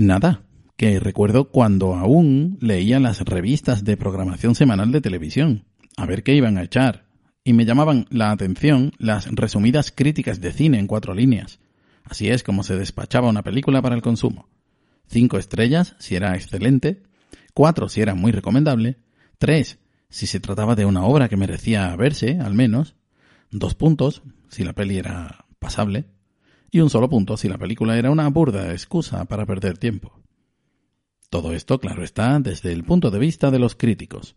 Nada, que recuerdo cuando aún leía las revistas de programación semanal de televisión, a ver qué iban a echar, y me llamaban la atención las resumidas críticas de cine en cuatro líneas. Así es como se despachaba una película para el consumo. Cinco estrellas si era excelente, cuatro si era muy recomendable, tres si se trataba de una obra que merecía verse, al menos, dos puntos si la peli era pasable, y un solo punto si la película era una burda excusa para perder tiempo. Todo esto, claro está, desde el punto de vista de los críticos.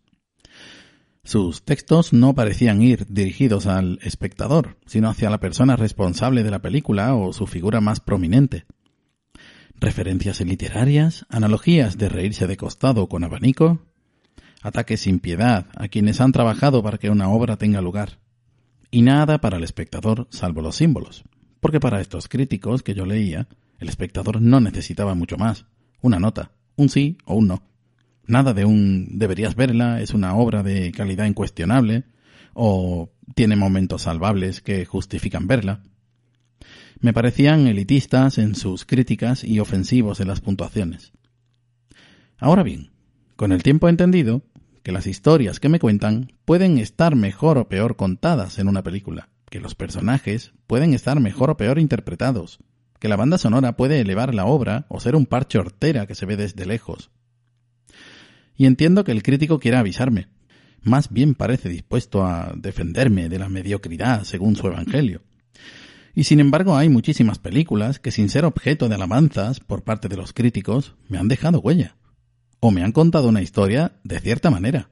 Sus textos no parecían ir dirigidos al espectador, sino hacia la persona responsable de la película o su figura más prominente. Referencias literarias, analogías de reírse de costado con abanico, ataques sin piedad a quienes han trabajado para que una obra tenga lugar. Y nada para el espectador salvo los símbolos, porque para estos críticos que yo leía, el espectador no necesitaba mucho más, una nota, un sí o un no. Nada de un deberías verla, es una obra de calidad incuestionable, o tiene momentos salvables que justifican verla. Me parecían elitistas en sus críticas y ofensivos en las puntuaciones. Ahora bien, con el tiempo he entendido que las historias que me cuentan pueden estar mejor o peor contadas en una película, que los personajes pueden estar mejor o peor interpretados, que la banda sonora puede elevar la obra o ser un parche hortera que se ve desde lejos, y entiendo que el crítico quiera avisarme. Más bien parece dispuesto a defenderme de la mediocridad según su evangelio. Y sin embargo hay muchísimas películas que sin ser objeto de alabanzas por parte de los críticos me han dejado huella. O me han contado una historia de cierta manera.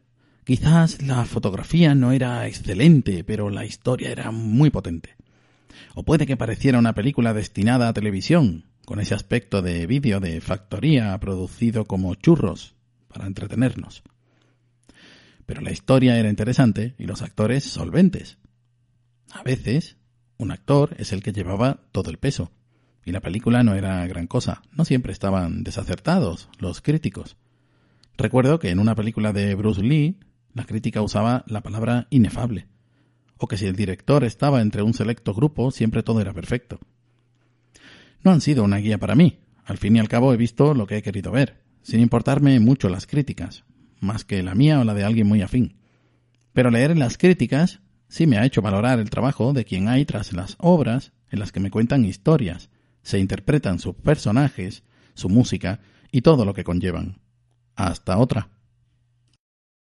Quizás la fotografía no era excelente, pero la historia era muy potente. O puede que pareciera una película destinada a televisión, con ese aspecto de vídeo de factoría producido como churros, para entretenernos. Pero la historia era interesante y los actores solventes. A veces, un actor es el que llevaba todo el peso, y la película no era gran cosa. No siempre estaban desacertados los críticos. Recuerdo que en una película de Bruce Lee, la crítica usaba la palabra inefable, o que si el director estaba entre un selecto grupo, siempre todo era perfecto. No han sido una guía para mí. Al fin y al cabo he visto lo que he querido ver, sin importarme mucho las críticas, más que la mía o la de alguien muy afín. Pero leer las críticas sí me ha hecho valorar el trabajo de quien hay tras las obras en las que me cuentan historias, se interpretan sus personajes, su música y todo lo que conllevan. Hasta otra.